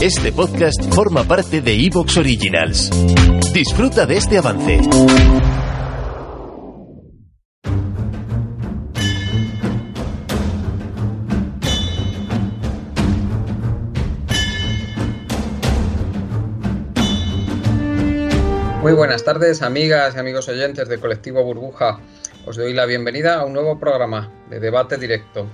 Este podcast forma parte de Evox Originals. Disfruta de este avance. Muy buenas tardes, amigas y amigos oyentes de Colectivo Burbuja. Os doy la bienvenida a un nuevo programa de debate directo.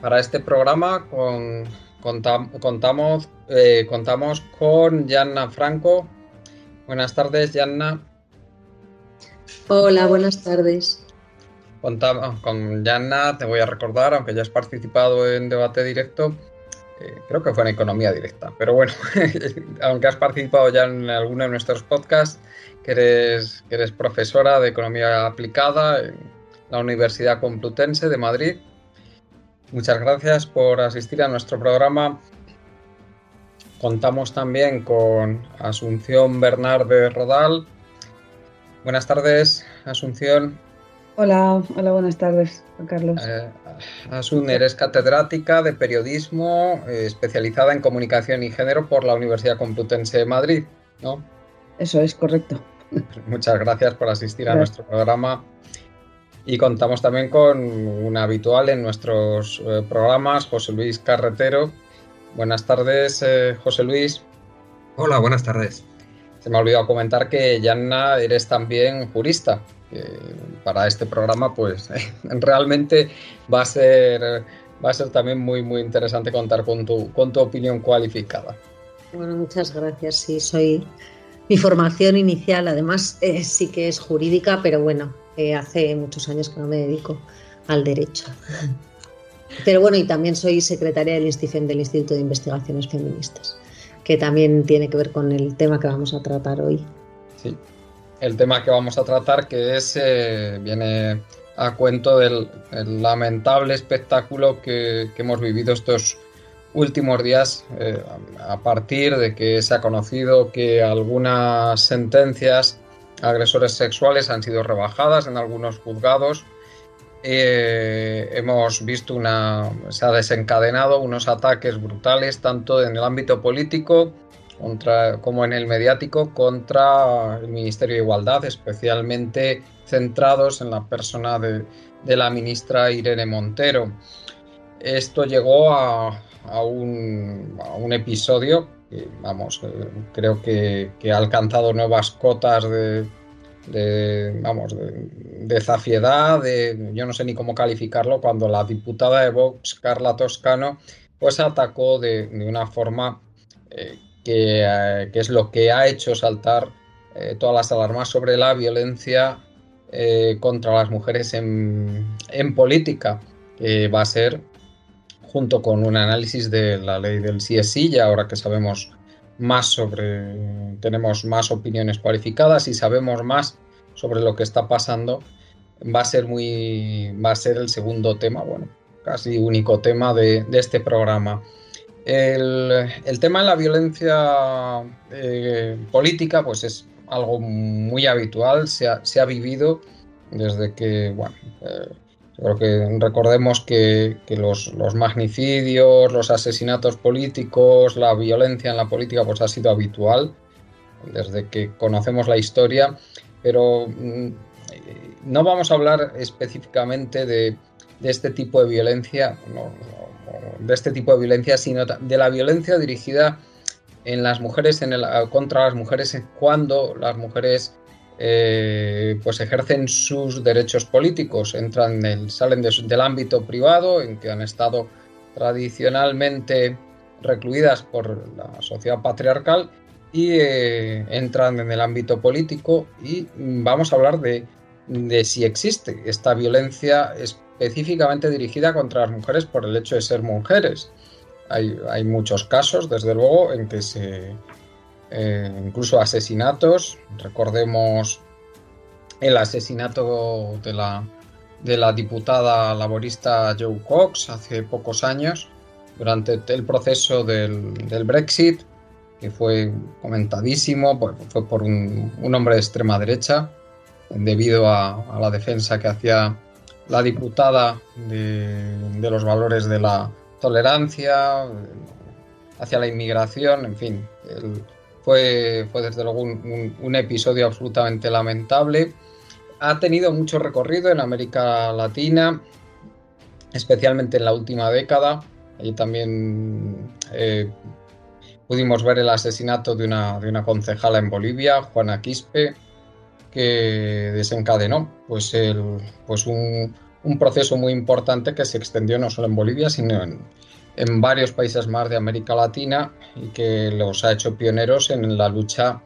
Para este programa con contamos, eh, contamos con Yanna Franco. Buenas tardes, Yanna. Hola, buenas tardes. Contamos con Yanna, te voy a recordar, aunque ya has participado en debate directo, eh, creo que fue en Economía Directa, pero bueno, aunque has participado ya en alguno de nuestros podcasts, que eres, que eres profesora de Economía Aplicada en la Universidad Complutense de Madrid Muchas gracias por asistir a nuestro programa. Contamos también con Asunción Bernard de Rodal. Buenas tardes, Asunción. Hola, hola, buenas tardes, Juan Carlos. Eh, Asun, eres catedrática de periodismo eh, especializada en comunicación y género por la Universidad Complutense de Madrid, ¿no? Eso es correcto. Muchas gracias por asistir a nuestro programa. Y contamos también con un habitual en nuestros eh, programas, José Luis Carretero. Buenas tardes, eh, José Luis. Hola, buenas tardes. Se me ha olvidado comentar que Yanna eres también jurista. para este programa, pues realmente va a ser va a ser también muy muy interesante contar con tu con tu opinión cualificada. Bueno, muchas gracias. Sí, soy mi formación inicial, además eh, sí que es jurídica, pero bueno, hace muchos años que no me dedico al derecho. Pero bueno, y también soy secretaria del del Instituto de Investigaciones Feministas, que también tiene que ver con el tema que vamos a tratar hoy. Sí, el tema que vamos a tratar que es, eh, viene a cuento del lamentable espectáculo que, hemos vivido estos últimos días eh, a partir de que se ha conocido que algunas sentencias agresores sexuales han sido rebajadas en algunos juzgados. Eh, hemos visto una. se ha desencadenado unos ataques brutales, tanto en el ámbito político contra, como en el mediático, contra el Ministerio de Igualdad, especialmente centrados en la persona de, la ministra Irene Montero. Esto llegó a, un, a un episodio vamos, eh, creo que, ha alcanzado nuevas cotas de, vamos, de, zafiedad, de, yo no sé ni cómo calificarlo, cuando la diputada de Vox, Carla Toscano, pues atacó de, una forma eh, eh, que, es lo que ha hecho saltar todas las alarmas sobre la violencia contra las mujeres en, en política, que va a ser junto con un análisis de la ley del CSI, ya ahora que sabemos más sobre, tenemos más opiniones cualificadas y sabemos más sobre lo que está pasando, va a ser muy, va a ser el segundo tema, bueno, casi único tema de, este programa. El, tema de la violencia eh, política, pues es algo muy habitual, se ha, se ha vivido desde que, bueno, eh, Creo recordemos que, los, magnicidios, los asesinatos políticos, la violencia en la política, pues ha sido habitual desde que conocemos la historia, pero mm, no vamos a hablar específicamente de, este tipo de violencia, de este tipo de violencia, sino de la violencia dirigida en las mujeres, en el, contra las mujeres, cuando las mujeres eh, pues ejercen sus derechos políticos, entran salen del ámbito privado en que han estado tradicionalmente recluidas por la sociedad patriarcal y eh, entran en el ámbito político y vamos a hablar de, de si existe esta violencia específicamente dirigida contra las mujeres por el hecho de ser mujeres. hay, muchos casos, desde luego, en que se, eh, incluso asesinatos, recordemos el asesinato de la, de la diputada laborista Joe Cox hace pocos años, durante el proceso del, Brexit, que fue comentadísimo, fue por un, hombre de extrema derecha, debido a, la defensa que hacía la diputada de, los valores de la tolerancia, hacia la inmigración, en fin, fue, desde luego un episodio absolutamente lamentable ha tenido mucho recorrido en América Latina, especialmente en la última década. Allí también eh, pudimos ver el asesinato de una, de una concejala en Bolivia, Juana Quispe, que desencadenó pues, el, pues un, proceso muy importante que se extendió no solo en Bolivia, sino en, en varios países más de América Latina y que los ha hecho pioneros en la lucha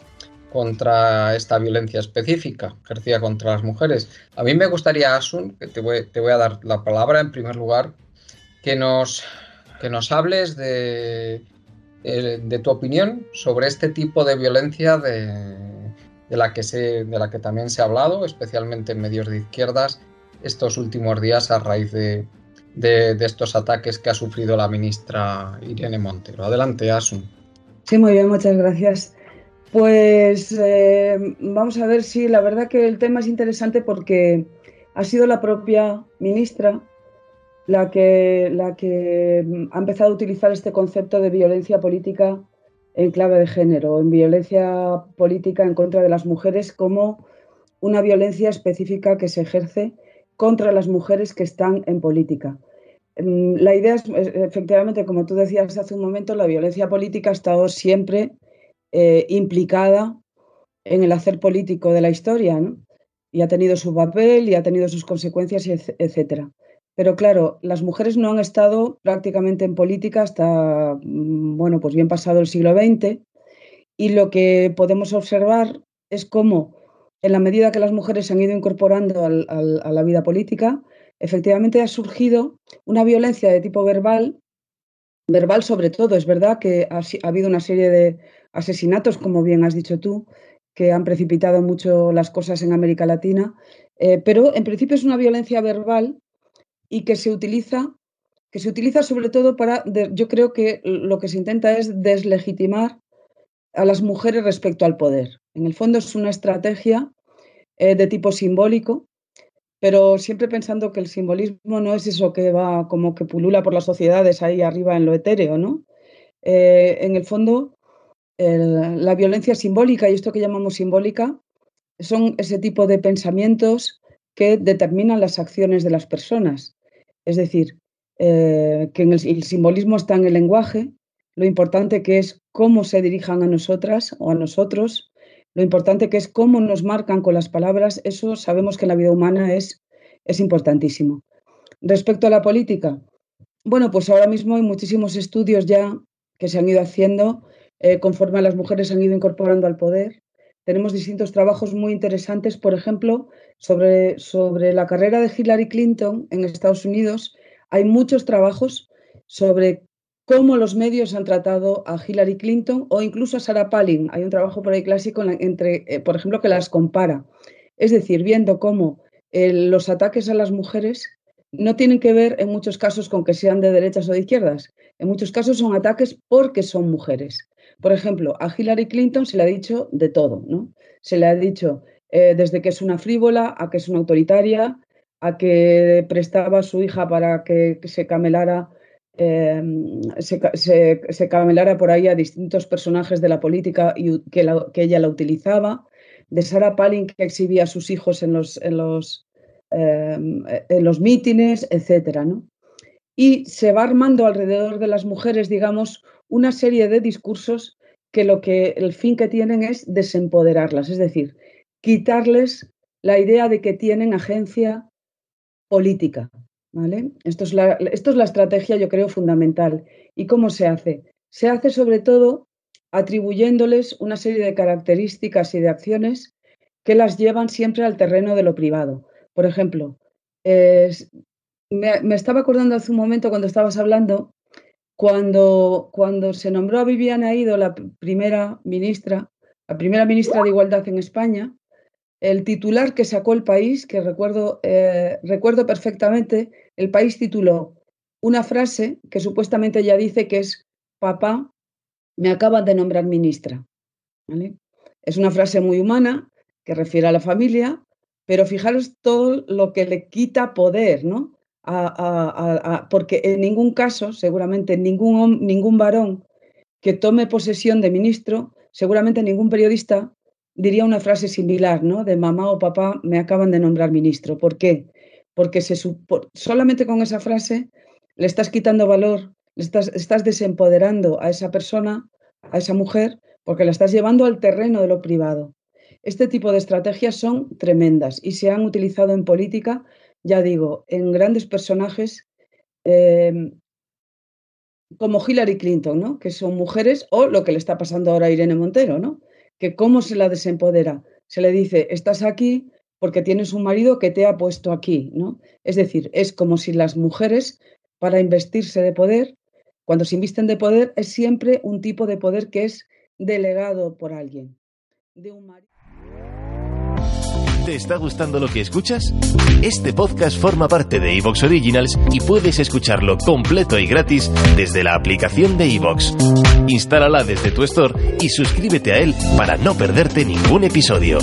contra esta violencia específica ejercida contra las mujeres. A mí me gustaría, Asun, que te voy, a dar la palabra en primer lugar, que nos, que nos hables de, de, tu opinión sobre este tipo de violencia de, la que se, de la que también se ha hablado, especialmente en medios de izquierdas, estos últimos días a raíz de, de, estos ataques que ha sufrido la ministra Irene Montero. Adelante, Asun. Sí, muy bien, muchas gracias. Pues eh, vamos a ver si la verdad que el tema es interesante porque ha sido la propia ministra la que, la que ha empezado a utilizar este concepto de violencia política en clave de género, en violencia política en contra de las mujeres como una violencia específica que se ejerce contra las mujeres que están en política. Mm, la idea es, efectivamente, como tú decías hace un momento, la violencia política ha estado siempre eh, implicada en el hacer político de la historia, Y ha tenido su papel y ha tenido sus consecuencias, etcétera. Pero claro, las mujeres no han estado prácticamente en política hasta, mm, bueno, pues bien pasado el siglo XX. Y lo que podemos observar es cómo, en la medida que las mujeres se han ido incorporando a la vida política, efectivamente ha surgido una violencia de tipo verbal, verbal sobre todo. Es verdad que ha habido una serie de asesinatos, como bien has dicho tú, que han precipitado mucho las cosas en América Latina, eh, pero en principio es una violencia verbal y que se utiliza, que se utiliza sobre todo para, yo creo que lo que se intenta es deslegitimar a las mujeres respecto al poder. En el fondo es una estrategia eh, de tipo simbólico, pero siempre pensando que el simbolismo no es eso que va como que pulula por las sociedades ahí arriba en lo etéreo, ¿no? Eh, en el fondo la violencia simbólica y esto que llamamos simbólica son ese tipo de pensamientos que determinan las acciones de las personas. Es decir, eh, que el, simbolismo está en el lenguaje, lo importante que es cómo se dirijan a nosotras o a nosotros, lo importante que es cómo nos marcan con las palabras, eso sabemos que en la vida humana es, es importantísimo. Respecto a la política, bueno, pues ahora mismo hay muchísimos estudios ya que se han ido haciendo eh, conforme las mujeres han ido incorporando al poder. Tenemos distintos trabajos muy interesantes, por ejemplo, sobre, sobre la carrera de Hillary Clinton en Estados Unidos. Hay muchos trabajos sobre cómo los medios han tratado a Hillary Clinton o incluso a Sarah Palin. Hay un trabajo por ahí clásico entre, eh, por ejemplo, que las compara. Es decir, viendo cómo eh, los ataques a las mujeres no tienen que ver en muchos casos con que sean de derechas o de izquierdas. En muchos casos son ataques porque son mujeres. Por ejemplo, a Hillary Clinton se le ha dicho de todo, ¿no? Se le ha dicho eh, desde que es una frívola a que es una autoritaria, a que prestaba a su hija para que, se camelara em, se, camelara por ahí a distintos personajes de la política y que, ella la utilizaba, de Sarah Palin que exhibía a sus hijos en los, en los, em, en los mítines, etcétera, ¿no? Y se va armando alrededor de las mujeres, digamos, una serie de discursos que lo que el fin que tienen es desempoderarlas, es decir, quitarles la idea de que tienen agencia política. ¿Vale? Esto, es la, esto es la estrategia, yo creo, fundamental. ¿Y cómo se hace? Se hace sobre todo atribuyéndoles una serie de características y de acciones que las llevan siempre al terreno de lo privado. Por ejemplo, me, me, estaba acordando hace un momento cuando estabas hablando Cuando, cuando se nombró a Viviana Ido la primera ministra, la primera ministra de Igualdad en España, el titular que sacó el país, que recuerdo, eh, recuerdo perfectamente, el país tituló una frase que supuestamente ya dice que es papá, me acaban de nombrar ministra. Es una frase muy humana que refiere a la familia, pero fijaros todo lo que le quita poder, ¿no? porque en ningún caso, seguramente ningún, ningún varón que tome posesión de ministro, seguramente ningún periodista diría una frase similar, ¿no? De mamá o papá me acaban de nombrar ministro. ¿Por qué? Porque se, solamente con esa frase le estás quitando valor, le estás, estás desempoderando a esa persona, a esa mujer, porque la estás llevando al terreno de lo privado. Este tipo de estrategias son tremendas y se han utilizado en política, ya digo, en grandes personajes em, como Hillary Clinton, ¿no? que son mujeres, o lo que le está pasando ahora a Irene Montero, ¿no? que cómo se la desempodera. Se le dice, estás aquí porque tienes un marido que te ha puesto aquí. ¿no? Es decir, es como si las mujeres, para investirse de poder, cuando se invisten de poder, es siempre un tipo de poder que es delegado por alguien. De un. ¿Te está gustando lo que escuchas? Este podcast forma parte de Evox Originals y puedes escucharlo completo y gratis desde la aplicación de Evox. Instálala desde tu store y suscríbete a él para no perderte ningún episodio.